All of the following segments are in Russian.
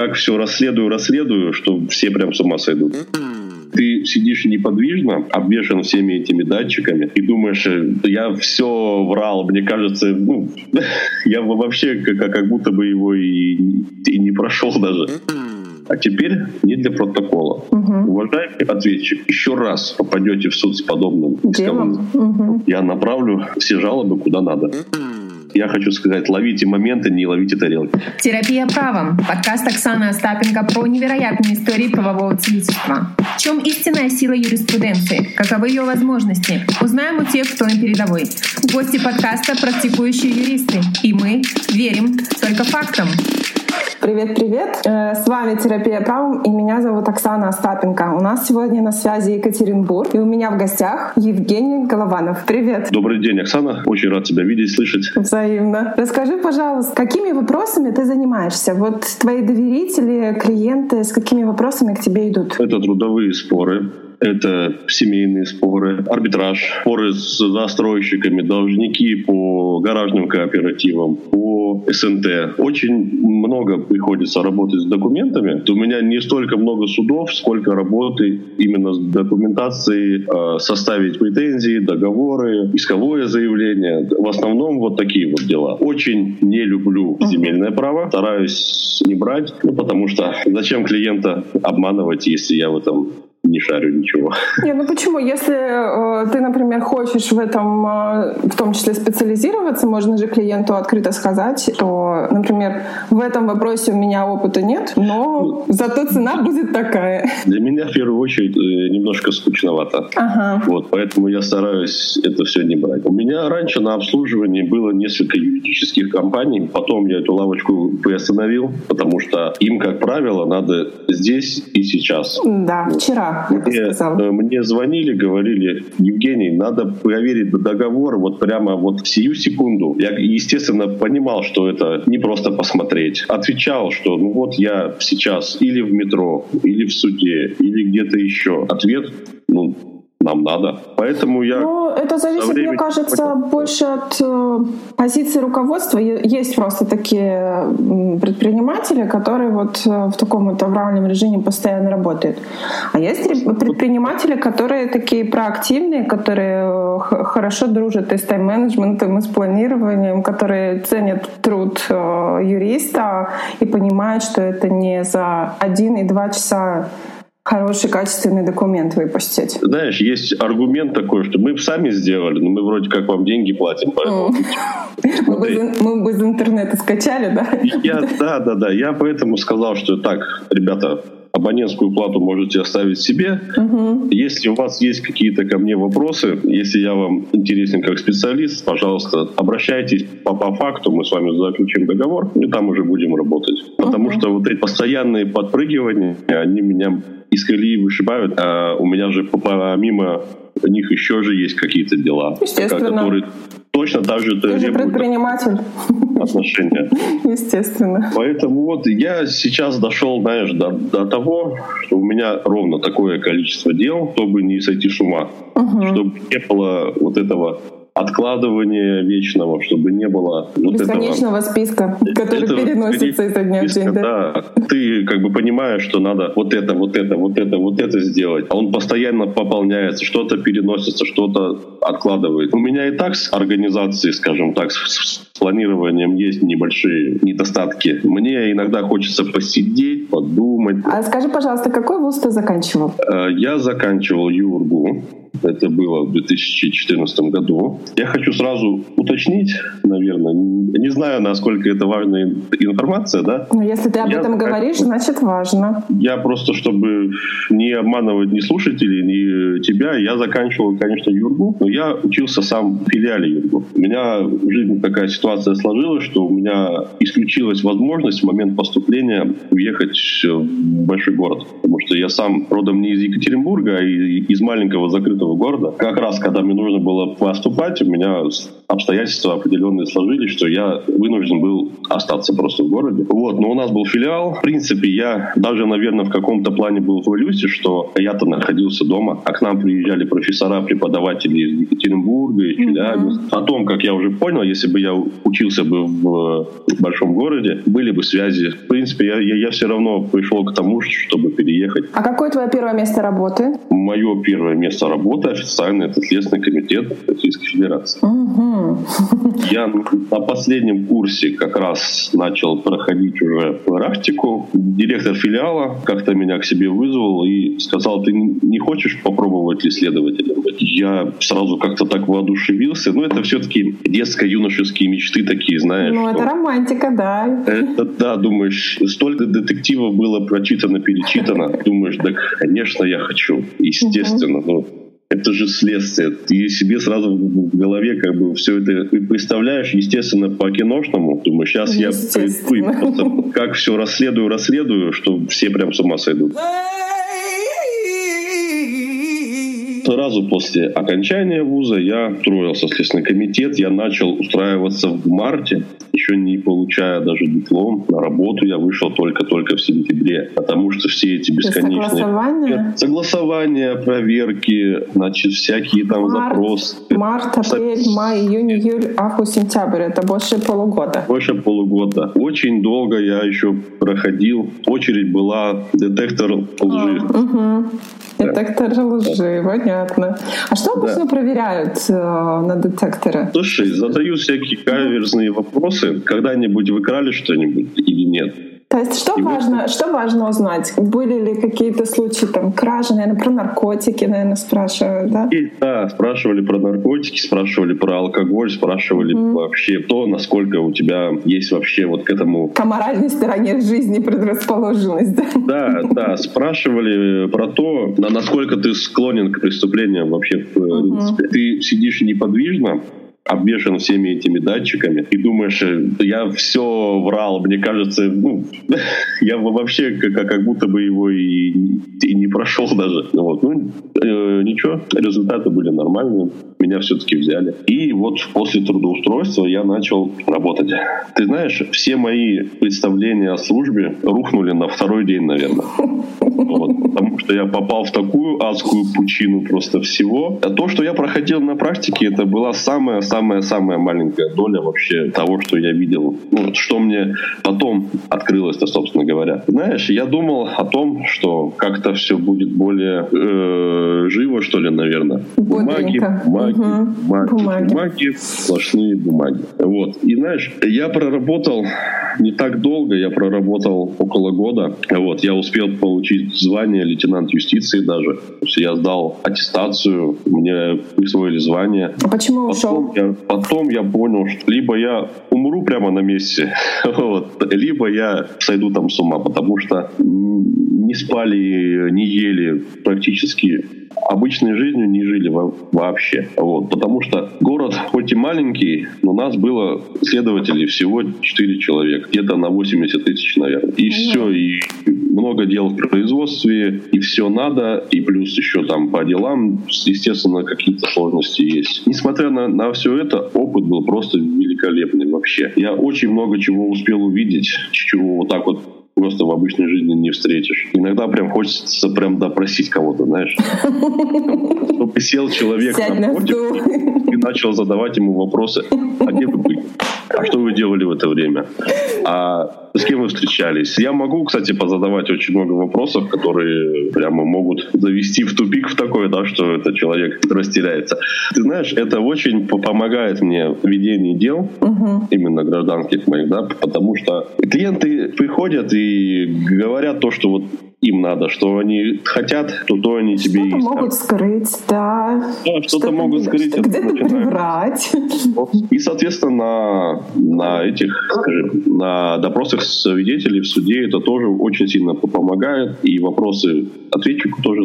как все расследую, расследую, что все прям с ума сойдут. Ты сидишь неподвижно, обвешан всеми этими датчиками, и думаешь, я все врал, мне кажется, ну, я вообще как, как будто бы его и, и не прошел даже. А теперь не для протокола. Угу. Уважаемый ответчик, еще раз попадете в суд с подобным делом, угу. я направлю все жалобы куда надо. Я хочу сказать, ловите моменты, не ловите тарелки. Терапия правом. Подкаст Оксаны Остапенко про невероятные истории правового целительства. В чем истинная сила юриспруденции? Каковы ее возможности? Узнаем у тех, кто на передовой. Гости подкаста — практикующие юристы. И мы верим только фактам. Привет-привет! Э, с вами «Терапия правом» и меня зовут Оксана Остапенко. У нас сегодня на связи Екатеринбург, и у меня в гостях Евгений Голованов. Привет! Добрый день, Оксана. Очень рад тебя видеть, слышать. Взаимно. Расскажи, пожалуйста, какими вопросами ты занимаешься? Вот твои доверители, клиенты, с какими вопросами к тебе идут? Это трудовые споры, это семейные споры, арбитраж, споры с застройщиками, должники по гаражным кооперативам, по СНТ. Очень много приходится работать с документами. У меня не столько много судов, сколько работы именно с документацией, э, составить претензии, договоры, исковое заявление. В основном вот такие вот дела. Очень не люблю земельное право, стараюсь не брать, ну, потому что зачем клиента обманывать, если я в этом не шарю ничего. Не, ну почему? Если э, ты, например, хочешь в этом, э, в том числе специализироваться, можно же клиенту открыто сказать, что, например, в этом вопросе у меня опыта нет, но зато цена будет такая. Для меня в первую очередь э, немножко скучновато. Ага. Вот, поэтому я стараюсь это все не брать. У меня раньше на обслуживании было несколько юридических компаний, потом я эту лавочку приостановил, потому что им, как правило, надо здесь и сейчас. Да, вчера мне, э, мне звонили, говорили, Евгений, надо проверить договор вот прямо вот в сию секунду. Я, естественно, понимал, что это не просто посмотреть. Отвечал, что ну вот я сейчас или в метро, или в суде, или где-то еще. Ответ, ну, нам надо. Поэтому я... Ну, это зависит, мне кажется, больше от э, позиции руководства. Есть просто такие предприниматели, которые вот э, в таком вот авральном режиме постоянно работают. А есть предприниматели, которые такие проактивные, которые э, хорошо дружат и с тайм-менеджментом, и с планированием, которые ценят труд юриста и понимают, что это не за один и два часа хороший качественный документ выпустить. Знаешь, есть аргумент такой, что мы сами сделали, но мы вроде как вам деньги платим. Поэтому... Мы, бы, из интернета скачали, да? Я, да, да, да. Я поэтому сказал, что так, ребята, абонентскую плату можете оставить себе. Угу. Если у вас есть какие-то ко мне вопросы, если я вам интересен как специалист, пожалуйста, обращайтесь по, по факту, мы с вами заключим договор, и там уже будем работать. Потому угу. что вот эти постоянные подпрыгивания, они меня из колеи вышибают, а у меня же помимо них еще же есть какие-то дела, которые точно так же Ты же предприниматель. отношения. Естественно. Поэтому вот я сейчас дошел, знаешь, до, до того, что у меня ровно такое количество дел, чтобы не сойти с ума, угу. чтобы не было вот этого откладывания вечного, чтобы не было вот бесконечного этого, списка, который этого, переносится изо дня в день. Да? да, ты как бы понимаешь, что надо вот это, вот это, вот это, вот это сделать, а он постоянно пополняется, что-то переносится, что-то откладывает. У меня и так с организацией, скажем так, с планированием есть небольшие недостатки. Мне иногда хочется посидеть, подумать. А скажи, пожалуйста, какой вуз ты заканчивал? Э, я заканчивал ЮРГУ. Это было в 2014 году. Я хочу сразу уточнить, наверное, не знаю, насколько это важная информация, да? Но если ты об я, этом говоришь, значит важно. Я просто, чтобы не обманывать ни слушателей, ни тебя, я заканчивал, конечно, Юргу, но я учился сам в филиале Юргу. У меня в жизни такая ситуация сложилась, что у меня исключилась возможность в момент поступления уехать в большой город. Потому что я сам родом не из Екатеринбурга, а из маленького закрытого города. Как раз, когда мне нужно было поступать, у меня обстоятельства определенные сложились, что я вынужден был остаться просто в городе. Вот, но у нас был филиал. В принципе, я даже, наверное, в каком-то плане был в иллюзии, что я-то находился дома, а к нам приезжали профессора, преподаватели из Екатеринбурга, из Челябинска. Mm-hmm. О том, как я уже понял, если бы я учился бы в большом городе, были бы связи. В принципе, я, я, я все равно пришел к тому, чтобы переехать. А какое твое первое место работы? Мое первое место работы официально это Следственный комитет Российской Федерации. Угу. Я на последнем курсе как раз начал проходить уже практику. Директор филиала как-то меня к себе вызвал и сказал, ты не хочешь попробовать исследователем? Я сразу как-то так воодушевился. Ну, это все-таки детско-юношеские мечты такие, знаешь. Ну, это романтика, да. Это, да, думаешь, столько детективов было прочитано, перечитано. Думаешь, да, конечно, я хочу. Естественно. Ну, это же следствие. Ты себе сразу в голове как бы все это представляешь, естественно, по киношному. Думаю, сейчас я пойду как все расследую, расследую, что все прям с ума сойдут. Сразу после окончания вуза я устроился в Следственный комитет. Я начал устраиваться в марте, еще не получая даже диплом. На работу я вышел только-только в сентябре, потому что все эти бесконечные... Согласования? Согласования, проверки, значит, всякие там Март, запросы. Март, апрель, май, июнь, июль, август, сентябрь. Это больше полугода. Больше полугода. Очень долго я еще проходил. Очередь была детектор лжи. А, угу. Детектор лжи, понятно. А что обычно да. проверяют э, на детекторе? Слушай, задаю всякие каверзные вопросы. Когда-нибудь вы крали что-нибудь или нет? То есть что важно, что важно узнать? Были ли какие-то случаи там кражи, наверное, про наркотики, наверное, спрашивают, да? И, да, спрашивали про наркотики, спрашивали про алкоголь, спрашивали mm. вообще то, насколько у тебя есть вообще вот к этому... К моральной стороне жизни предрасположенность, да? Да, да, спрашивали про то, насколько ты склонен к преступлениям вообще в принципе. Mm-hmm. Ты сидишь неподвижно, обвешан всеми этими датчиками, и думаешь, э, я все врал, мне кажется, ну, я вообще как, как будто бы его и, и не прошел даже. Вот. Ну, э, ничего, результаты были нормальные, меня все-таки взяли. И вот после трудоустройства я начал работать. Ты знаешь, все мои представления о службе рухнули на второй день, наверное. Вот, потому что я попал в такую адскую пучину просто всего. А то, что я проходил на практике, это была самая самая-самая маленькая доля вообще того, что я видел. Ну, что мне потом открылось-то, собственно говоря. Знаешь, я думал о том, что как-то все будет более э, живо, что ли, наверное. Бумаги, бумаги, угу. бумаги, бумаги, бумаги, сплошные бумаги. Вот. И знаешь, я проработал не так долго, я проработал около года. Вот. Я успел получить звание лейтенант юстиции даже. То есть я сдал аттестацию, мне присвоили звание. А почему ушел? я, потом я понял, что либо я умру прямо на месте, вот, либо я сойду там с ума, потому что не спали, не ели практически обычной жизнью не жили вообще. Вот, потому что город хоть и маленький, но у нас было следователей всего 4 человека, где-то на 80 тысяч, наверное. И все, и много дел в производстве, и все надо, и плюс еще там по делам, естественно, какие-то сложности есть. Несмотря на, на все это, опыт был просто великолепный вообще. Я очень много чего успел увидеть, чего вот так вот просто в обычной жизни не встретишь. Иногда прям хочется прям допросить кого-то, знаешь. Чтобы сел человек напротив и начал задавать ему вопросы. А где вы? А что вы делали в это время? А с кем вы встречались? Я могу, кстати, позадавать очень много вопросов, которые прямо могут завести в тупик в такое, да, что этот человек растеряется. Ты знаешь, это очень помогает мне в ведении дел, угу. именно гражданских моих, да, потому что клиенты приходят и говорят то, что вот им надо, что они хотят, то то они тебе что-то и могут скрыть, да. Да, что-то, что могут скрыть. Где-то приврать. И, соответственно, на, на этих, скажем, на допросах свидетелей в суде это тоже очень сильно помогает. И вопросы ответчику тоже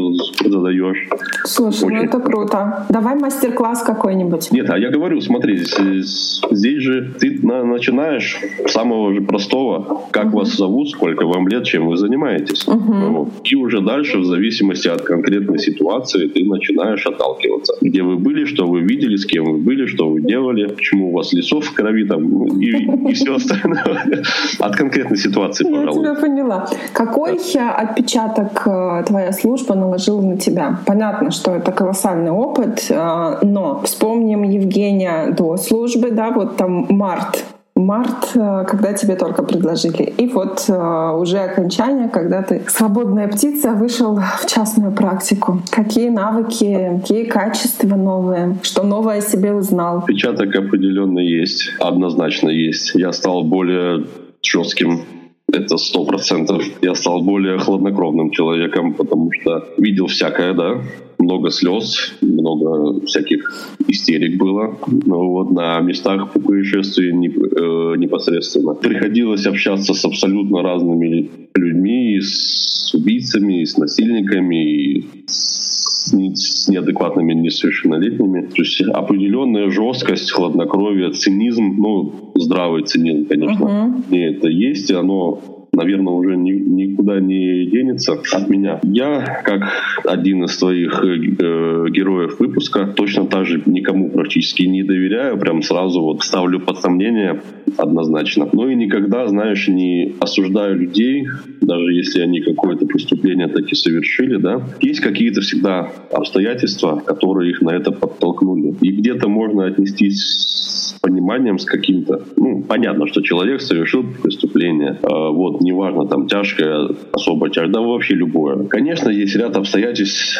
задаешь. Слушай, ну очень. ну это круто. Давай мастер-класс какой-нибудь. Нет, а я говорю, смотри, здесь, здесь же ты начинаешь с самого же простого. Как угу. вас зовут, сколько вам лет, чем вы занимаетесь. Угу И уже дальше, в зависимости от конкретной ситуации, ты начинаешь отталкиваться. Где вы были, что вы видели, с кем вы были, что вы делали, почему у вас лесов в крови там ну, и, и все остальное. От конкретной ситуации, пожалуй. Я тебя поняла. Какой отпечаток э, твоя служба наложила на тебя? Понятно, что это колоссальный опыт, э, но вспомним Евгения до службы, да, вот там март март, э, когда тебе только предложили. И вот э, уже окончание, когда ты свободная птица вышел в частную практику. Какие навыки, какие качества новые, что новое о себе узнал? Печаток определенно есть, однозначно есть. Я стал более жестким это сто процентов. Я стал более хладнокровным человеком, потому что видел всякое, да, много слез, много всяких истерик было ну, вот, на местах по э, непосредственно. Приходилось общаться с абсолютно разными людьми, и с убийцами, и с насильниками, и с, с неадекватными несовершеннолетними. То есть определенная жесткость, хладнокровие, цинизм, ну, здравый цинизм, конечно, uh-huh. и это есть, и оно наверное, уже ни, никуда не денется от меня. Я, как один из твоих э, героев выпуска, точно так же никому практически не доверяю, прям сразу вот ставлю под сомнение однозначно. Но и никогда, знаешь, не осуждаю людей, даже если они какое-то преступление таки совершили, да. Есть какие-то всегда обстоятельства, которые их на это подтолкнули. И где-то можно отнестись с пониманием, с каким-то, ну, понятно, что человек совершил преступление, а, вот, неважно, там, тяжкое, особо тяжкое, да вообще любое. Конечно, есть ряд обстоятельств,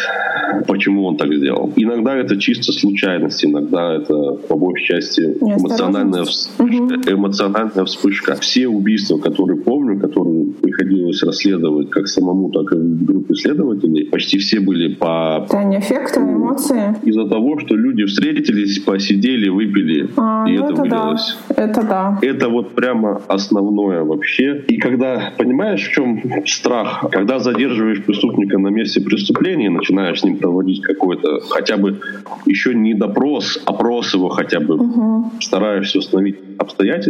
почему он так сделал. Иногда это чисто случайность, иногда это, по большей части, эмоциональная, вспышка, эмоциональная вспышка. Все убийства, которые помню, которые приходилось расследовать как самому, так и группе следователей, почти все были по... Это не эффекты, эмоции? Из-за того, что люди встретились, посидели, выпили, а, и ну это, это вылилось. Да. Это да. Это вот прямо основное вообще. И когда понимаешь, в чем страх? Когда задерживаешь преступника на месте преступления, начинаешь с ним проводить какой-то хотя бы еще не допрос, опрос его хотя бы, угу. стараешься установить обстоятельства,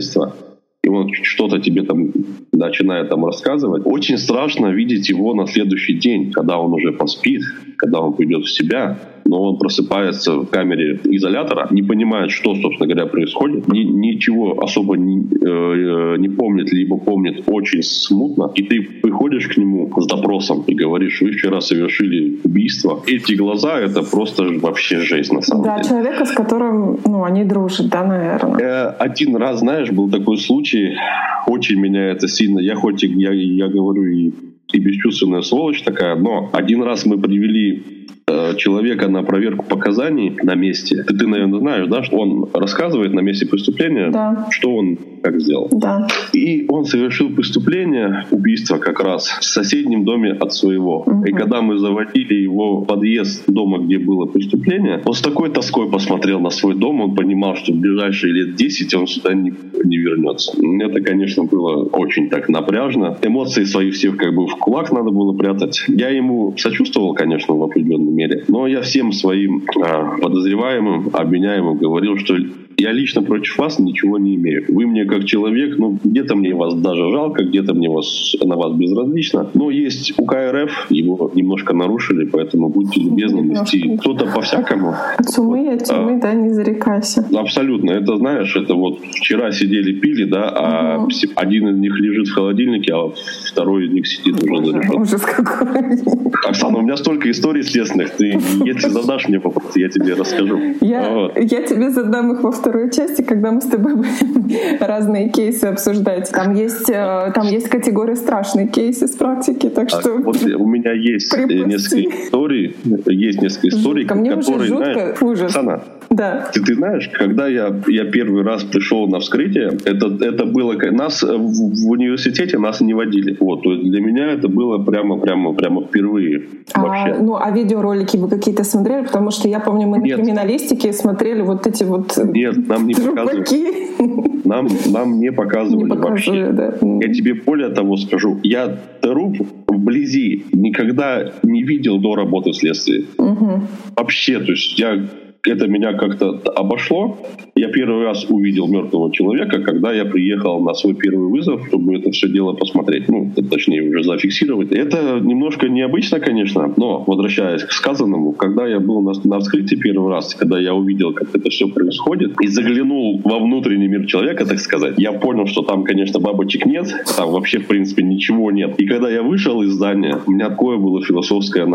и он что-то тебе там начинает там рассказывать. Очень страшно видеть его на следующий день, когда он уже поспит, когда он придет в себя, но он просыпается в камере изолятора, не понимает, что, собственно говоря, происходит, ни, ничего особо не, э, не помнит, либо помнит очень смутно, и ты приходишь к нему с допросом и говоришь, вы вчера совершили убийство. Эти глаза — это просто вообще жесть, на самом да, деле. Да, человека, с которым ну, они дружат, да, наверное. Э, один раз, знаешь, был такой случай, очень меня это сильно... Я хоть и, я, я говорю и и бесчувственная сволочь такая, но один раз мы привели Э, человека на проверку показаний на месте. Ты, ты, наверное, знаешь, да, что он рассказывает на месте преступления, да. что он как сделал. Да. И он совершил преступление, убийство как раз, в соседнем доме от своего. Угу. И когда мы заводили его подъезд дома, где было преступление, он с такой тоской посмотрел на свой дом, он понимал, что в ближайшие лет 10 он сюда не, не вернется. Это, конечно, было очень так напряжно. Эмоции свои всех как бы в кулак надо было прятать. Я ему сочувствовал, конечно, в определенном мере. Но я всем своим а, подозреваемым, обвиняемым говорил, что я лично против вас ничего не имею. Вы мне как человек, ну, где-то мне вас даже жалко, где-то мне вас, на вас безразлично. Но есть УК РФ, его немножко нарушили, поэтому будьте любезны нести кто-то по-всякому. Цумы, а тюрьмы, а, да, не зарекайся. Абсолютно. Это, знаешь, это вот вчера сидели, пили, да, а угу. один из них лежит в холодильнике, а второй из них сидит уже за решеткой. Ужас какой. Оксана, у меня столько историй следственных. Ты, если задашь мне вопрос, я тебе расскажу. Я, вот. я тебе задам их во второй части, когда мы с тобой будем разные кейсы обсуждать. Там есть, э, там есть категория страшные кейсы с практики, так что... А, вот у меня есть э, припусти. несколько историй, есть несколько историй, Ко мне которые, уже жутко, знаешь, ужас. Оксана, да. Ты, ты знаешь, когда я, я первый раз пришел на вскрытие, это, это было... Нас в, университете нас не водили. Вот, то есть для меня это было прямо, прямо, прямо впервые а, вообще. Ну, а видеоролики вы какие-то смотрели? Потому что я помню, мы Нет. на криминалистике смотрели вот эти вот Нет, нам не показывали. Нам, нам не показывали, не вообще. Да. Я тебе более того скажу. Я труп вблизи никогда не видел до работы в следствии. Угу. Вообще, то есть я это меня как-то обошло. Я первый раз увидел мертвого человека, когда я приехал на свой первый вызов, чтобы это все дело посмотреть. Ну, точнее, уже зафиксировать. Это немножко необычно, конечно, но возвращаясь к сказанному, когда я был на, на вскрытии первый раз, когда я увидел, как это все происходит, и заглянул во внутренний мир человека, так сказать, я понял, что там, конечно, бабочек нет, там вообще, в принципе, ничего нет. И когда я вышел из здания, у меня такое было философское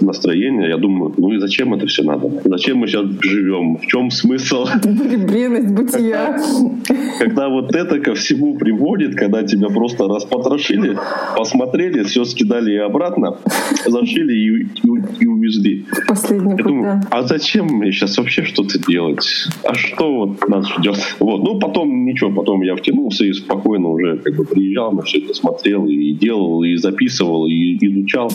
настроение, я думаю, ну и зачем это все надо? Зачем мы сейчас живем? В чем смысл? Бренность бытия. Когда вот это ко всему приводит, когда тебя просто распотрошили, посмотрели, все скидали и обратно, зашили и, и, и увезли. Последний Я думаю, да. а зачем мне сейчас вообще что-то делать? А что вот нас ждет? Вот. Ну, потом ничего, потом я втянулся и спокойно уже как бы приезжал, на все это смотрел и делал, и записывал, и изучал.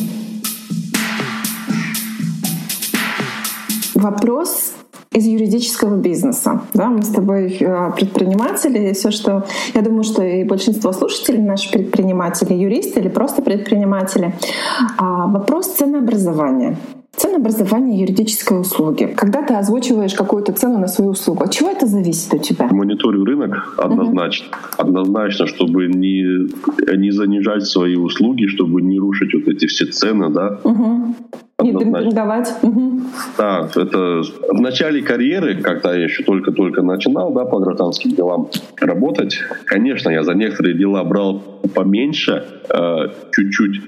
Вопрос из юридического бизнеса. Да, мы с тобой э, предприниматели, и все, что я думаю, что и большинство слушателей наши предприниматели, юристы или просто предприниматели. А, вопрос ценообразования. Ценообразование юридической услуги. Когда ты озвучиваешь какую-то цену на свою услугу, от чего это зависит у тебя? Мониторю рынок однозначно. Uh-huh. Однозначно, чтобы не, не занижать свои услуги, чтобы не рушить вот эти все цены, да. Uh-huh. Не демпинговать. Угу. Да, это в начале карьеры, когда я еще только-только начинал, да, по гражданским делам работать, конечно, я за некоторые дела брал поменьше, э, чуть-чуть,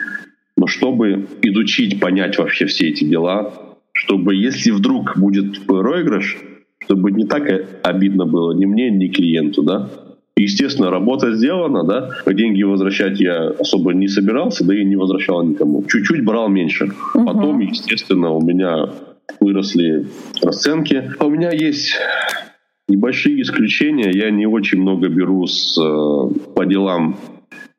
но чтобы изучить, понять вообще все эти дела, чтобы если вдруг будет проигрыш, чтобы не так обидно было ни мне, ни клиенту, да, Естественно, работа сделана, да, деньги возвращать я особо не собирался, да и не возвращал никому. Чуть-чуть брал меньше. Угу. Потом, естественно, у меня выросли расценки. А у меня есть небольшие исключения. Я не очень много беру с, э, по делам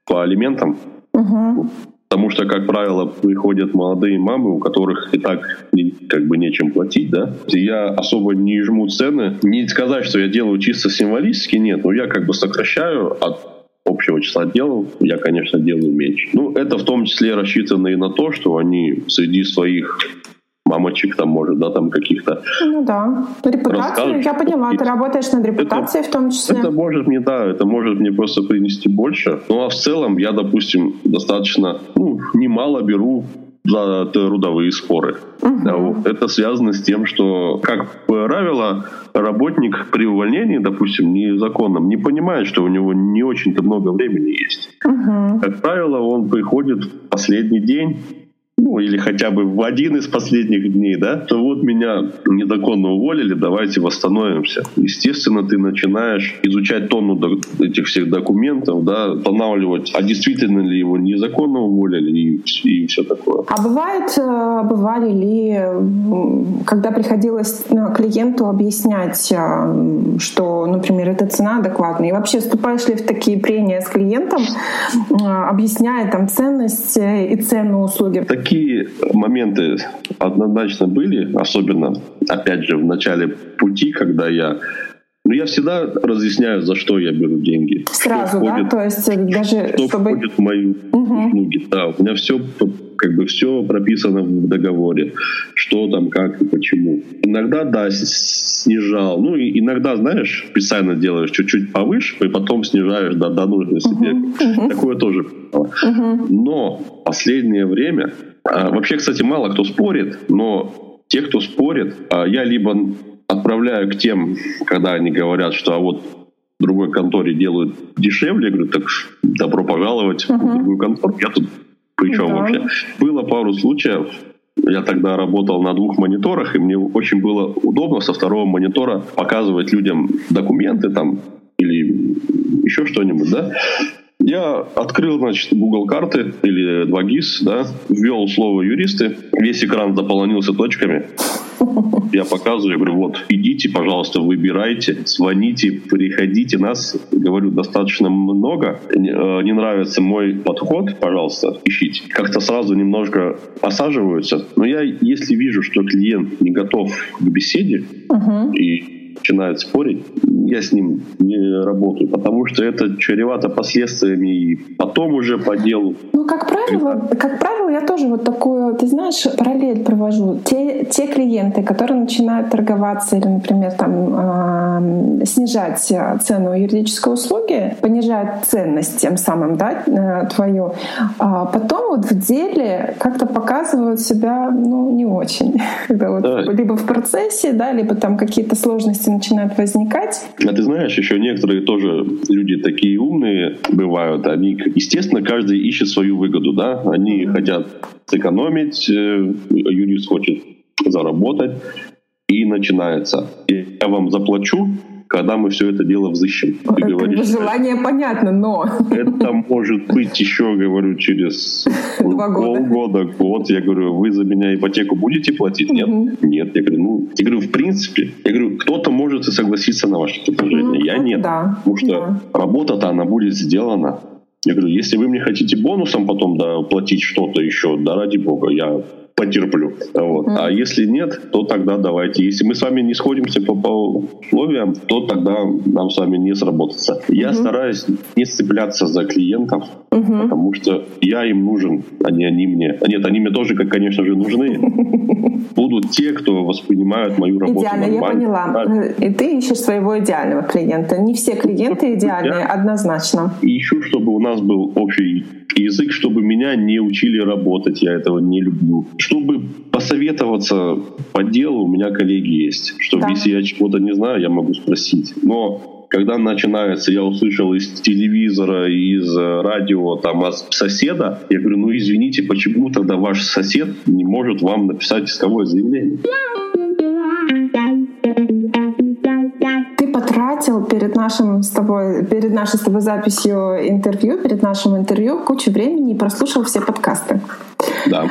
по алиментам. Угу. Потому что, как правило, приходят молодые мамы, у которых и так как бы нечем платить, да. Я особо не жму цены. Не сказать, что я делаю чисто символически, нет. Но я как бы сокращаю от общего числа дел, я, конечно, делаю меньше. Ну, это в том числе рассчитано и на то, что они среди своих мамочек там, может, да, там каких-то... Ну да. Репутацию, я поняла, ты работаешь над репутацией это, в том числе. Это может мне, да, это может мне просто принести больше. Ну а в целом я, допустим, достаточно, ну, немало беру за трудовые споры. Угу. Это связано с тем, что, как правило, работник при увольнении, допустим, незаконном, не понимает, что у него не очень-то много времени есть. Угу. Как правило, он приходит в последний день ну, или хотя бы в один из последних дней, да, то вот меня незаконно уволили, давайте восстановимся. Естественно, ты начинаешь изучать тонну этих всех документов, да, устанавливать, а действительно ли его незаконно уволили и, и все такое. А бывает, э, бывали ли, когда приходилось э, клиенту объяснять, э, что, например, эта цена адекватная, и вообще вступаешь ли в такие прения с клиентом, объясняя там ценность и цену услуги? Такие такие моменты однозначно были, особенно, опять же, в начале пути, когда я ну, я всегда разъясняю, за что я беру деньги. Сразу, входит, да? То есть даже что чтобы... входит в мои угу. услуги. Да, у меня все как бы все прописано в договоре, что там, как и почему. Иногда, да, снижал. Ну, и иногда, знаешь, специально делаешь чуть-чуть повыше, и потом снижаешь до, до нужной себе. Uh-huh. Такое тоже. Uh-huh. Но последнее время вообще, кстати, мало кто спорит, но те, кто спорит, а, я либо отправляю к тем, когда они говорят, что а вот в другой конторе делают дешевле, я говорю, так добро пожаловать uh-huh. в другую контору. Я тут при чем uh-huh. вообще? Было пару случаев, я тогда работал на двух мониторах, и мне очень было удобно со второго монитора показывать людям документы там или еще что-нибудь, да. Я открыл, значит, Google карты или 2GIS, да, ввел слово юристы, весь экран заполонился точками. Я показываю, я говорю, вот, идите, пожалуйста, выбирайте, звоните, приходите. Нас, говорю, достаточно много. Не, э, не нравится мой подход, пожалуйста, ищите. Как-то сразу немножко осаживаются. Но я, если вижу, что клиент не готов к беседе, uh-huh. и начинает спорить, я с ним не работаю, потому что это чревато последствиями и потом уже по делу. Ну, как правило, как правило, я тоже вот такую, ты знаешь, параллель провожу. Те, те клиенты, которые начинают торговаться или, например, там э, снижать цену юридической услуги, понижают ценность тем самым, да, э, твою, а потом вот в деле как-то показывают себя, ну, не очень. Когда вот да. либо в процессе, да, либо там какие-то сложности начинают возникать. А ты знаешь, еще некоторые тоже люди такие умные бывают, они, естественно, каждый ищет свою выгоду, да, они хотят сэкономить, э, юрист хочет заработать, и начинается. Я вам заплачу, когда мы все это дело взыщем. Ты говоришь, желание понятно, но... Это может быть еще, говорю, через полгода, год. Я говорю, вы за меня ипотеку будете платить? Нет. Нет. Я говорю, ну, я говорю, в принципе, я говорю, кто-то может и согласиться на ваше предложение. Ну, я нет. Да. Потому что да. работа-то она будет сделана. Я говорю, если вы мне хотите бонусом потом да, платить что-то еще, да ради бога, я потерплю. Вот. Mm. А если нет, то тогда давайте. Если мы с вами не сходимся по, по условиям, то тогда нам с вами не сработаться. Я mm-hmm. стараюсь не цепляться за клиентов, mm-hmm. потому что я им нужен, а не они мне. А нет, они мне тоже, как, конечно же, нужны. Будут те, кто воспринимают мою работу Идеально, я поняла. И ты ищешь своего идеального клиента. Не все клиенты идеальные, однозначно. ищу, чтобы у нас был общий язык, чтобы меня не учили работать, я этого не люблю. Чтобы посоветоваться по делу, у меня коллеги есть. Чтобы да. если я чего-то не знаю, я могу спросить. Но когда начинается, я услышал из телевизора, из радио, там, от соседа, я говорю, ну извините, почему тогда ваш сосед не может вам написать исковое заявление? Потратил перед нашим с тобой, перед нашей с тобой записью интервью, перед нашим интервью кучу времени и прослушал все подкасты. Да.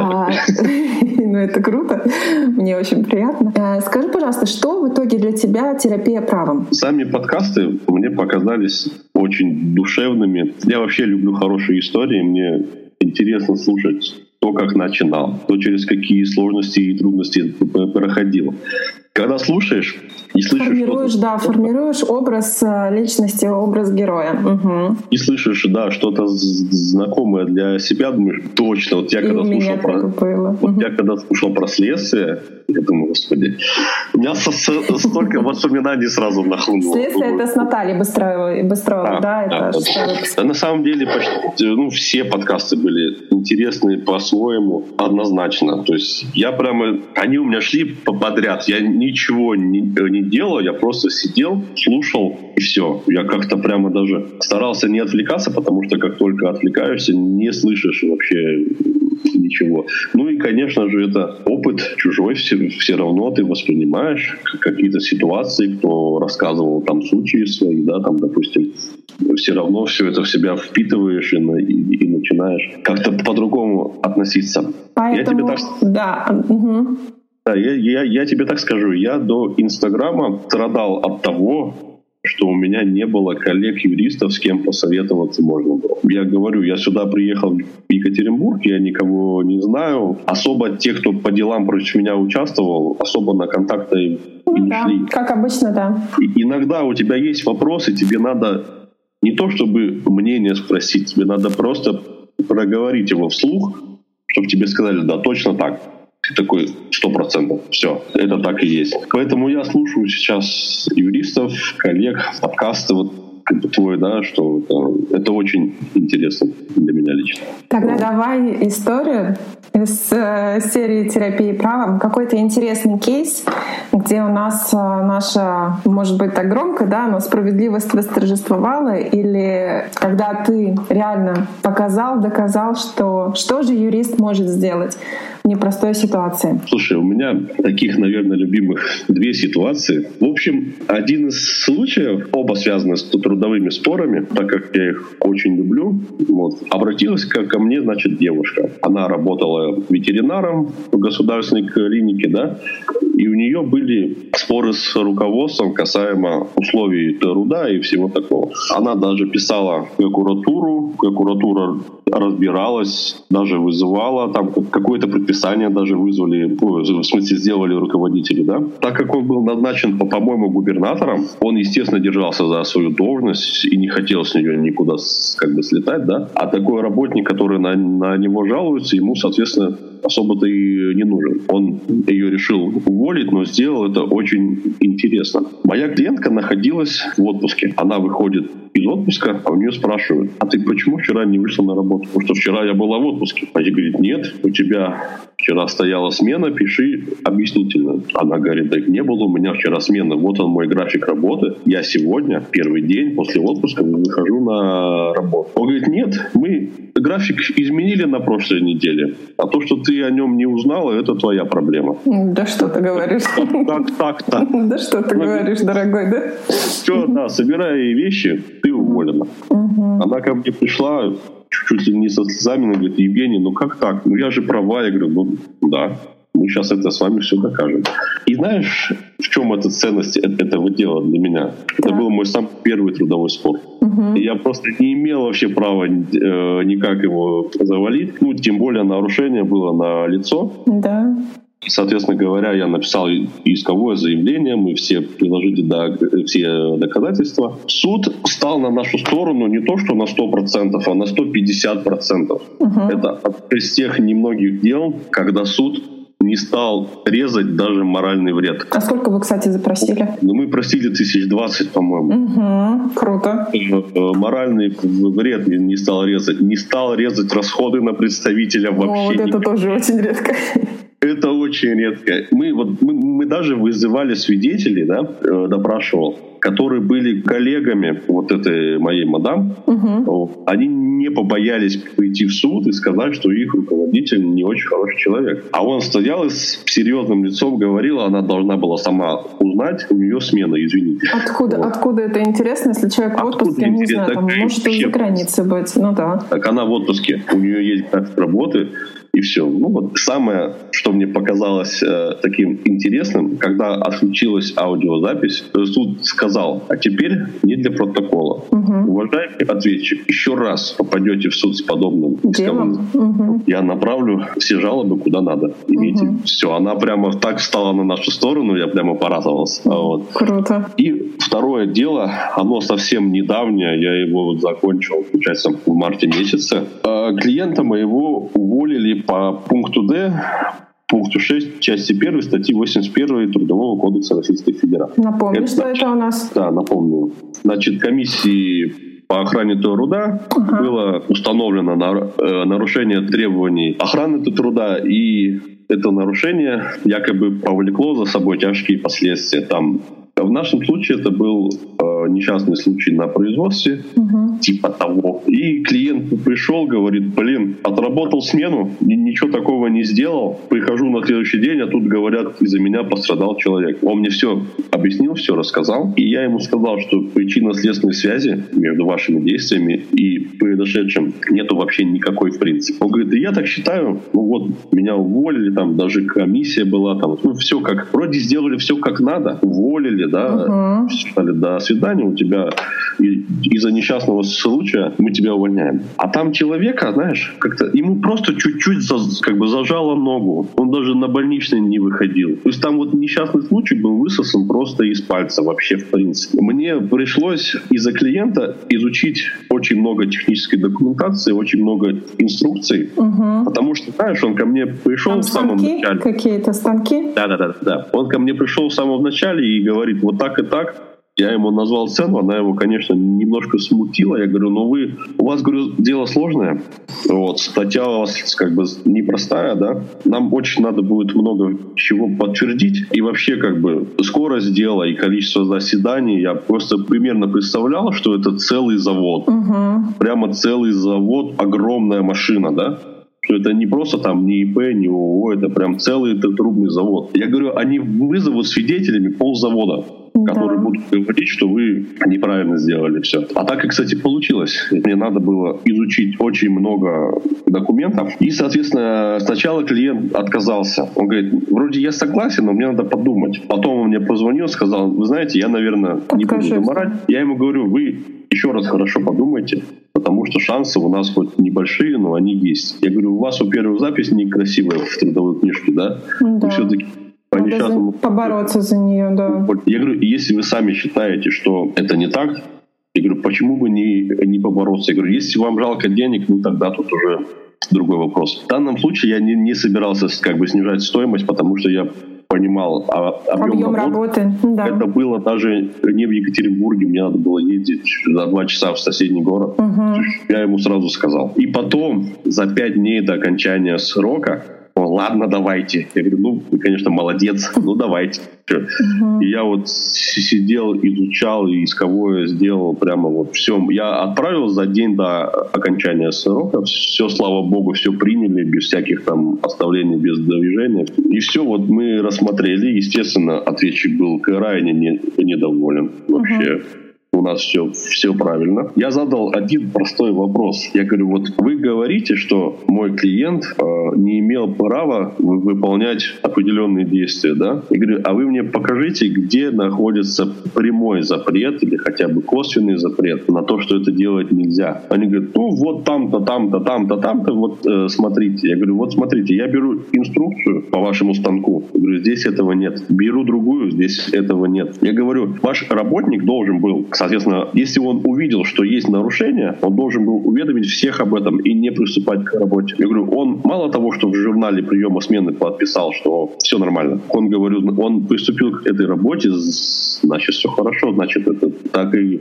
А, ну, это круто. Мне очень приятно. А, скажи, пожалуйста, что в итоге для тебя терапия правом? Сами подкасты мне показались очень душевными. Я вообще люблю хорошие истории. Мне интересно слушать то, как начинал, то, через какие сложности и трудности проходил. Когда слушаешь, и слышишь формируешь, да, формируешь образ э, личности, образ героя. Угу. И слышишь, да, что-то знакомое для себя, думаешь, точно. Вот я и когда слушал про, было. вот угу. я когда слушал про следствие, я думаю, господи, у меня со, со, столько воспоминаний сразу нахлынуло. Следствие это с Натальей Быстроевой, Быстроевой да, да, это да. На самом деле почти, ну, все подкасты были интересные по-своему, однозначно. То есть я прямо, они у меня шли подряд, я ничего не, не делал, я просто сидел, слушал и все. Я как-то прямо даже старался не отвлекаться, потому что как только отвлекаешься, не слышишь вообще ничего. Ну и, конечно же, это опыт чужой, все, все равно ты воспринимаешь какие-то ситуации, кто рассказывал там случаи свои, да, там, допустим, все равно все это в себя впитываешь и, и, и начинаешь как-то по-другому относиться. Поэтому, я тебе так... да, угу. Да, я, я, я тебе так скажу, я до Инстаграма страдал от того, что у меня не было коллег-юристов, с кем посоветоваться можно было. Я говорю, я сюда приехал в Екатеринбург, я никого не знаю. Особо те, кто по делам против меня участвовал, особо на контакты ну, не да, шли. Как обычно, да. И иногда у тебя есть вопросы, тебе надо не то чтобы мнение спросить, тебе надо просто проговорить его вслух, чтобы тебе сказали, да, точно так. Такой, сто процентов, все, это так и есть. Поэтому я слушаю сейчас юристов, коллег, подкасты, вот твой, да, что это, это очень интересно для меня лично. Тогда давай историю из э, серии терапии правом. Какой-то интересный кейс, где у нас э, наша, может быть, так громко, да, но справедливость восторжествовала, или когда ты реально показал, доказал, что что же юрист может сделать непростой ситуации? Слушай, у меня таких, наверное, любимых две ситуации. В общем, один из случаев, оба связаны с трудовыми спорами, так как я их очень люблю, вот, обратилась ко, ко мне, значит, девушка. Она работала ветеринаром в государственной клинике, да, и у нее были споры с руководством касаемо условий труда и всего такого. Она даже писала в прокуратуру, прокуратура разбиралась, даже вызывала, там какое-то предписание даже вызвали, в смысле сделали руководители, да. Так как он был назначен, по-моему, губернатором, он, естественно, держался за свою должность и не хотел с нее никуда как бы слетать, да. А такой работник, который на, на него жалуется, ему, соответственно, особо-то и не нужен. Он ее решил уволить, но сделал это очень интересно. Моя клиентка находилась в отпуске. Она выходит из отпуска, а у нее спрашивают, а ты почему вчера не вышла на работу? Потому что вчера я была в отпуске. А ей говорит, нет, у тебя вчера стояла смена, пиши объяснительно. Она говорит, да не было у меня вчера смена, вот он мой график работы. Я сегодня, первый день после отпуска, выхожу на работу. Он говорит, нет, мы график изменили на прошлой неделе, а то, что ты о нем не узнала, это твоя проблема. Да что ты говоришь? Так, так, так. Да что ты говоришь, дорогой, да? Все, да, собирай вещи, ты уволена. Она ко мне пришла, чуть ли не со слезами, она говорит, Евгений, ну как так? Ну я же права. Я говорю, ну да, мы сейчас это с вами все докажем. И знаешь, в чем эта ценность этого дела для меня? Да. Это был мой самый первый трудовой спор. Угу. Я просто не имел вообще права э, никак его завалить. Ну, тем более нарушение было на лицо. Да. Соответственно говоря, я написал исковое заявление, мы все приложили до, все доказательства. Суд стал на нашу сторону не то, что на 100%, а на 150%. Угу. Это из тех немногих дел, когда суд не стал резать даже моральный вред. А сколько вы, кстати, запросили? Ну, мы просили тысяч двадцать, по-моему. Угу, круто. Э, э, моральный вред не стал резать. Не стал резать расходы на представителя вообще. О, вот это тоже очень редко. Это очень редко. Мы, вот, мы, мы даже вызывали свидетелей, да, э, допрашивал, которые были коллегами вот этой моей мадам. Угу. Они не побоялись пойти в суд и сказать, что их руководитель не очень хороший человек. А он стоял и с серьезным лицом говорил, она должна была сама узнать, у нее смена, извините. Откуда, вот. откуда это интересно, если человек в отпуске, не знаю, там, может и за границей быть, ну да. Так она в отпуске, у нее есть график работы, и все. Ну вот самое, что мне показалось э, таким интересным, когда отключилась аудиозапись, суд сказал, а теперь не для протокола. Угу. Уважаемый ответчик, еще раз попадете в суд с подобным делом, угу. я направлю все жалобы куда надо. Имейте. Угу. Все, она прямо так встала на нашу сторону, я прямо порадовался. Вот. Круто. И второе дело, оно совсем недавнее, я его закончил, получается, в марте месяце. Э, клиента моего уволили по пункту Д пункту 6 части 1 статьи 81 Трудового кодекса Российской Федерации. Напомню, это, что это у нас? Да, напомню. Значит, комиссии по охране труда ага. было установлено э, нарушение требований охраны труда, и это нарушение якобы повлекло за собой тяжкие последствия. Там в нашем случае это был э, несчастный случай на производстве, угу. типа того. И клиент пришел, говорит, блин, отработал смену, ничего такого не сделал. Прихожу на следующий день, а тут говорят, из-за меня пострадал человек. Он мне все объяснил, все рассказал. И я ему сказал, что причинно-следственной связи между вашими действиями и произошедшим нету вообще никакой в принципе. Он говорит, да я так считаю, ну вот меня уволили, там даже комиссия была, там, ну все как, вроде сделали все как надо, уволили, уволили, да, угу. сказали, до свидания, у тебя из-за несчастного случая мы тебя увольняем. А там человека, знаешь, как-то ему просто чуть-чуть как бы зажало ногу. Он даже на больничный не выходил. То есть там вот несчастный случай был высосан просто из пальца вообще в принципе. Мне пришлось из-за клиента изучить очень много технической документации, очень много инструкций, угу. потому что, знаешь, он ко мне пришел там в самом начале. Какие-то станки? Да, да, да, да. Он ко мне пришел в самом начале и говорит вот так и так, я ему назвал цену, она его, конечно, немножко смутила. Я говорю, ну вы, у вас, говорю, дело сложное, вот, статья у вас как бы непростая, да, нам очень надо будет много чего подтвердить, и вообще как бы скорость дела и количество заседаний, я просто примерно представлял, что это целый завод, угу. прямо целый завод, огромная машина, да, что это не просто там не ИП, не ООО, это прям целый трубный завод. Я говорю, они вызовут свидетелями ползавода которые да. будут говорить, что вы неправильно сделали все. А так, и, кстати, получилось. Мне надо было изучить очень много документов. И, соответственно, сначала клиент отказался. Он говорит, вроде я согласен, но мне надо подумать. Потом он мне позвонил, сказал, вы знаете, я, наверное, не буду заморать. Я ему говорю, вы еще раз хорошо подумайте, потому что шансы у нас хоть небольшие, но они есть. Я говорю, у вас, во-первых, запись некрасивая в трудовой книжке, да? да. Вы все-таки по несчастному... побороться за нее, да. Я говорю, если вы сами считаете, что это не так, я говорю, почему бы не, не побороться? Я говорю, если вам жалко денег, ну тогда тут уже другой вопрос. В данном случае я не, не собирался как бы снижать стоимость, потому что я понимал а, объем, объем работы. работы. Да. Это было даже не в Екатеринбурге, мне надо было ездить за два часа в соседний город. Угу. Я ему сразу сказал. И потом, за пять дней до окончания срока, ладно, давайте. Я говорю, ну, вы, конечно, молодец, ну, давайте. И я вот сидел, изучал, и исковое сделал прямо вот все. Я отправил за день до окончания срока. Все, слава богу, все приняли, без всяких там оставлений, без движения. И все вот мы рассмотрели. Естественно, ответчик был крайне недоволен вообще. У нас все, все правильно. Я задал один простой вопрос. Я говорю, вот вы говорите, что мой клиент э, не имел права выполнять определенные действия, да? Я говорю, а вы мне покажите, где находится прямой запрет или хотя бы косвенный запрет на то, что это делать нельзя. Они говорят, ну вот там-то, там-то, там-то, там-то, вот э, смотрите. Я говорю, вот смотрите, я беру инструкцию по вашему станку. Я говорю, здесь этого нет. Беру другую, здесь этого нет. Я говорю, ваш работник должен был, к Соответственно, если он увидел, что есть нарушение, он должен был уведомить всех об этом и не приступать к работе. Я говорю, он мало того, что в журнале приема смены подписал, что все нормально, он говорю, он приступил к этой работе, значит, все хорошо, значит, это так и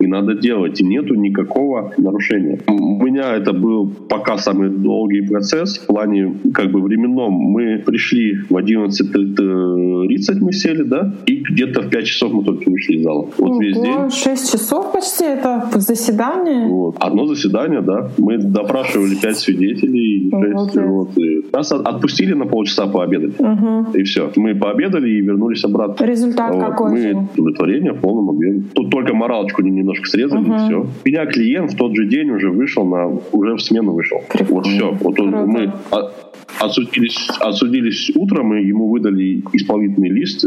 и надо делать, и нету никакого нарушения. У меня это был пока самый долгий процесс в плане как бы временном. Мы пришли в 11.30 мы сели, да, и где-то в 5 часов мы только вышли из зала. Вот Ого, весь день. 6 часов почти это заседание? Вот. Одно заседание, да. Мы допрашивали 5 свидетелей, 6, вот, и нас отпустили на полчаса пообедать. Угу. И все. Мы пообедали и вернулись обратно. Результат вот. какой? Мы удовлетворение в полном объеме. Тут только моралочку не немножко срезали, и все. Меня клиент в тот же день уже вышел на, уже в смену вышел. Прикольно. Вот все. Вот он, мы отсудились, отсудились утром, и ему выдали исполнительный лист,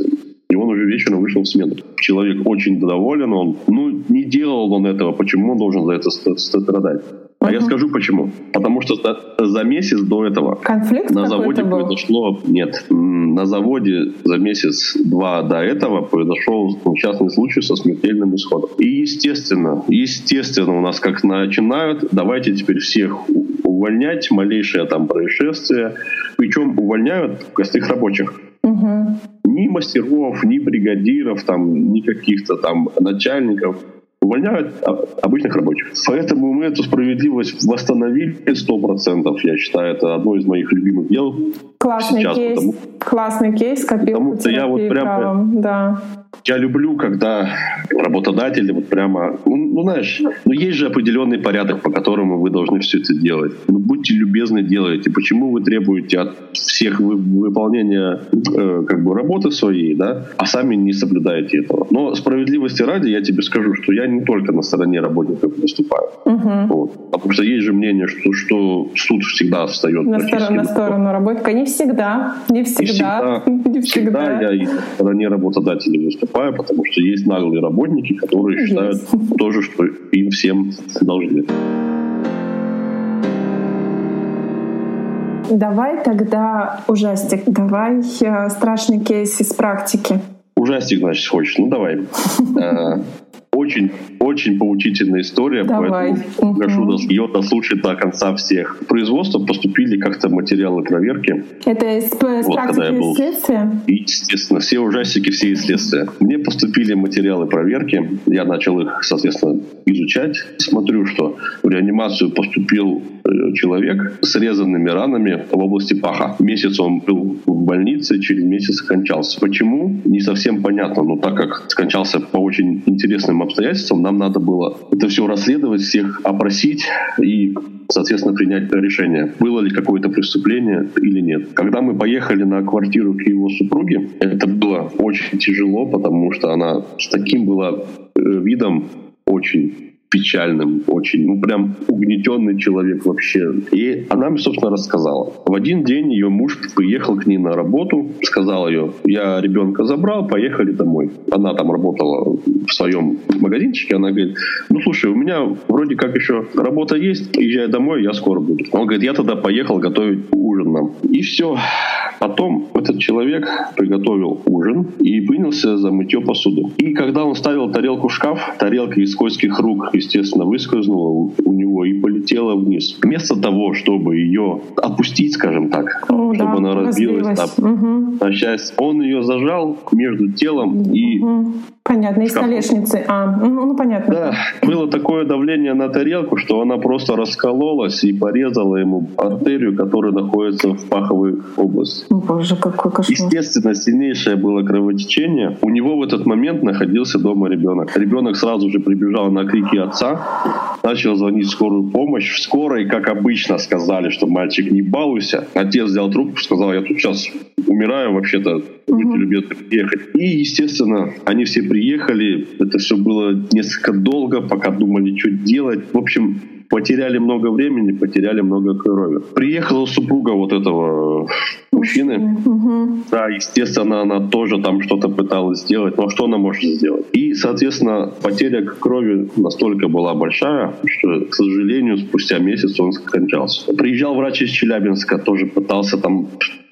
и он уже вечером вышел в смену. Человек очень доволен, он, ну, не делал он этого, почему он должен за это страдать? А uh-huh. я скажу почему. Потому что за, за месяц до этого Конфликт на заводе был? произошло... Нет, на заводе за месяц-два до этого произошел несчастный случай со смертельным исходом. И естественно, естественно у нас как начинают, давайте теперь всех увольнять, малейшее там происшествие. Причем увольняют простых рабочих. Угу. Ни мастеров, ни бригадиров, там, ни каких-то там начальников увольняют обычных рабочих. Поэтому мы эту справедливость восстановили 100%. Я считаю, это одно из моих любимых дел. Классный сейчас, кейс. Потому, Классный кейс, копил потому что я вот прям, правом. Да. Я люблю, когда работодатели вот прямо, ну, ну знаешь, ну есть же определенный порядок, по которому вы должны все это делать. Ну будьте любезны, делайте. Почему вы требуете от всех вы, выполнения э, как бы работы своей, да, а сами не соблюдаете этого? Но справедливости ради я тебе скажу, что я не только на стороне работников выступаю. Угу. Вот. Потому что есть же мнение, что, что суд всегда встает на, сторону, на сторону работника. Не всегда, не всегда. Не всегда, не всегда. всегда я и на стороне работодателей выступаю потому что есть наглые работники, которые есть. считают тоже, что им всем должны. Давай тогда ужастик, давай э, страшный кейс из практики. Ужастик, значит, хочешь? Ну, давай. Очень, очень поучительная история, Давай. поэтому прошу угу. ее дослушать до конца всех. В производство поступили как-то материалы проверки. Это из вот, когда я был... следствия? Естественно, все ужастики, все из следствия. Мне поступили материалы проверки, я начал их, соответственно, изучать. Смотрю, что в реанимацию поступил э, человек с резанными ранами в области паха. Месяц он был в больнице, через месяц скончался. Почему? Не совсем понятно, но так как скончался по очень интересным обстоятельствам, обстоятельствам нам надо было это все расследовать, всех опросить и соответственно, принять решение, было ли какое-то преступление или нет. Когда мы поехали на квартиру к его супруге, это было очень тяжело, потому что она с таким была э, видом очень печальным, очень, ну прям угнетенный человек вообще. И она мне, собственно, рассказала. В один день ее муж приехал к ней на работу, сказал ее, я ребенка забрал, поехали домой. Она там работала в своем магазинчике, она говорит, ну слушай, у меня вроде как еще работа есть, езжай домой, я скоро буду. Он говорит, я тогда поехал готовить ужин нам. И все. Потом этот человек приготовил ужин и принялся за мытье посуды. И когда он ставил тарелку в шкаф, тарелка из скользких рук, естественно, выскользнула у него и полетела вниз. Вместо того, чтобы ее опустить, скажем так, О, чтобы да, она разбилась на, угу. на счастье, он ее зажал между телом и угу. Понятно, из столешницы. А, ну, ну понятно. Да, было такое давление на тарелку, что она просто раскололась и порезала ему артерию, которая находится в паховой области. Боже, какой кошмар. Естественно, сильнейшее было кровотечение. У него в этот момент находился дома ребенок. Ребенок сразу же прибежал на крики отца, начал звонить в скорую помощь. В скорой, как обычно, сказали, что мальчик не балуйся. Отец взял трубку, сказал, я тут сейчас умираю, вообще-то будьте любезны приехать. И, естественно, они все приехали. Это все было несколько долго, пока думали, что делать. В общем, потеряли много времени, потеряли много крови. Приехала супруга вот этого мужчины. Угу. Да, естественно, она тоже там что-то пыталась сделать. Но что она может сделать? И, соответственно, потеря крови настолько была большая, что, к сожалению, спустя месяц он скончался. Приезжал врач из Челябинска, тоже пытался там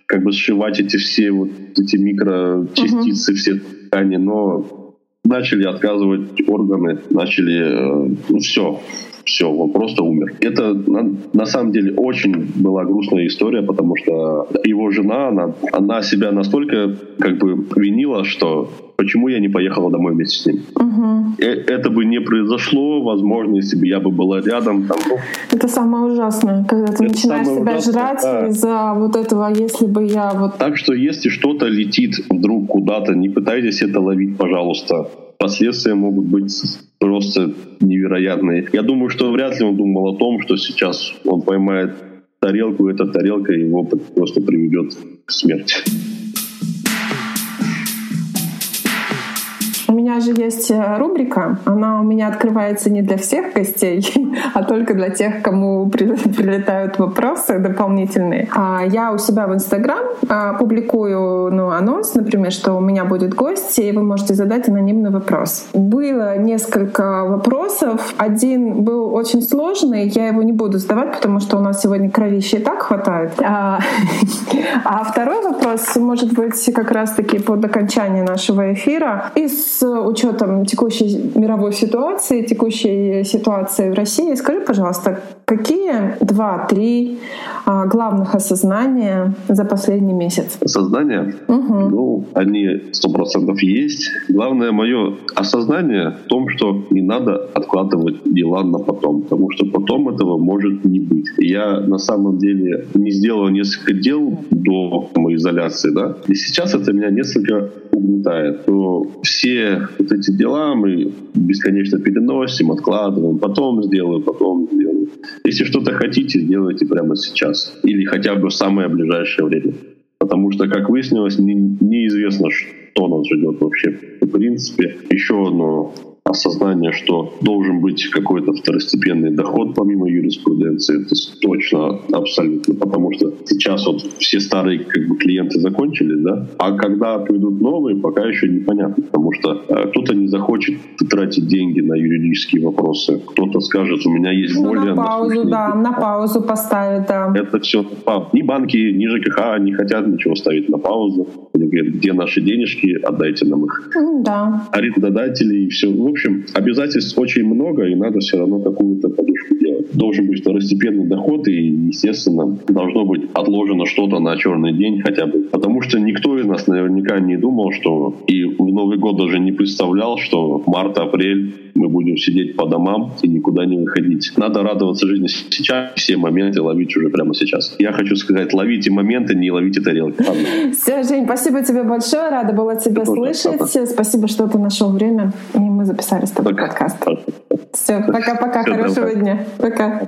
как бы сшивать эти все вот эти микрочастицы, угу. все ткани, но начали отказывать органы, начали, э, ну все, все, он просто умер. Это на, на самом деле очень была грустная история, потому что его жена, она, она себя настолько как бы винила, что почему я не поехала домой вместе с ним. Угу. Это бы не произошло, возможно, если бы я бы была рядом. Там, ну, это самое ужасное, когда ты это начинаешь себя ужасное, жрать да. из-за вот этого, если бы я вот... Так что если что-то летит вдруг куда-то, не пытайтесь это ловить, пожалуйста. Последствия могут быть просто невероятные. Я думаю, что вряд ли он думал о том, что сейчас он поймает тарелку, эта тарелка его просто приведет к смерти. У меня же есть э, рубрика, она у меня открывается не для всех гостей, а только для тех, кому прилетают вопросы дополнительные. А я у себя в Инстаграм а, публикую ну, анонс, например, что у меня будет гость, и вы можете задать анонимный вопрос. Было несколько вопросов. Один был очень сложный, я его не буду задавать, потому что у нас сегодня кровища и так хватает. А, а второй вопрос может быть как раз-таки под окончание нашего эфира. Из с учетом текущей мировой ситуации, текущей ситуации в России, скажи, пожалуйста, какие два-три а, главных осознания за последний месяц? Осознания? Угу. Ну, они сто процентов есть. Главное мое осознание в том, что не надо откладывать дела на потом, потому что потом этого может не быть. Я на самом деле не сделал несколько дел до моей изоляции, да, и сейчас это меня несколько угнетает. То все вот эти дела мы бесконечно переносим, откладываем, потом сделаю, потом сделаю. Если что-то хотите, сделайте прямо сейчас. Или хотя бы в самое ближайшее время. Потому что, как выяснилось, не, неизвестно, что нас ждет вообще. В принципе, еще одно осознание, что должен быть какой-то второстепенный доход помимо юриспруденции, это точно абсолютно, потому что сейчас вот все старые как бы клиенты закончились, да, а когда придут новые, пока еще непонятно, потому что э, кто-то не захочет тратить деньги на юридические вопросы, кто-то скажет, у меня есть ну, более... На паузу, да, на паузу поставить, да. Это все ни банки, ни ЖКХ не хотят ничего ставить на паузу. Они говорят, где наши денежки, отдайте нам их. Да. Арендодатели и все. В общем, обязательств очень много, и надо все равно какую-то подушку делать. Должен быть второстепенный доход, и, естественно, должно быть отложено что-то на черный день хотя бы. Потому что никто из нас наверняка не думал, что и в Новый год даже не представлял, что март-апрель мы будем сидеть по домам и никуда не выходить. Надо радоваться жизни сейчас, все моменты ловить уже прямо сейчас. Я хочу сказать, ловите моменты, не ловите тарелки. Все, Жень, спасибо тебе большое, рада была тебя Это слышать. Спасибо, что ты нашел время. И мы записали с тобой подкаст. Все, пока-пока, хорошего дня. Пока.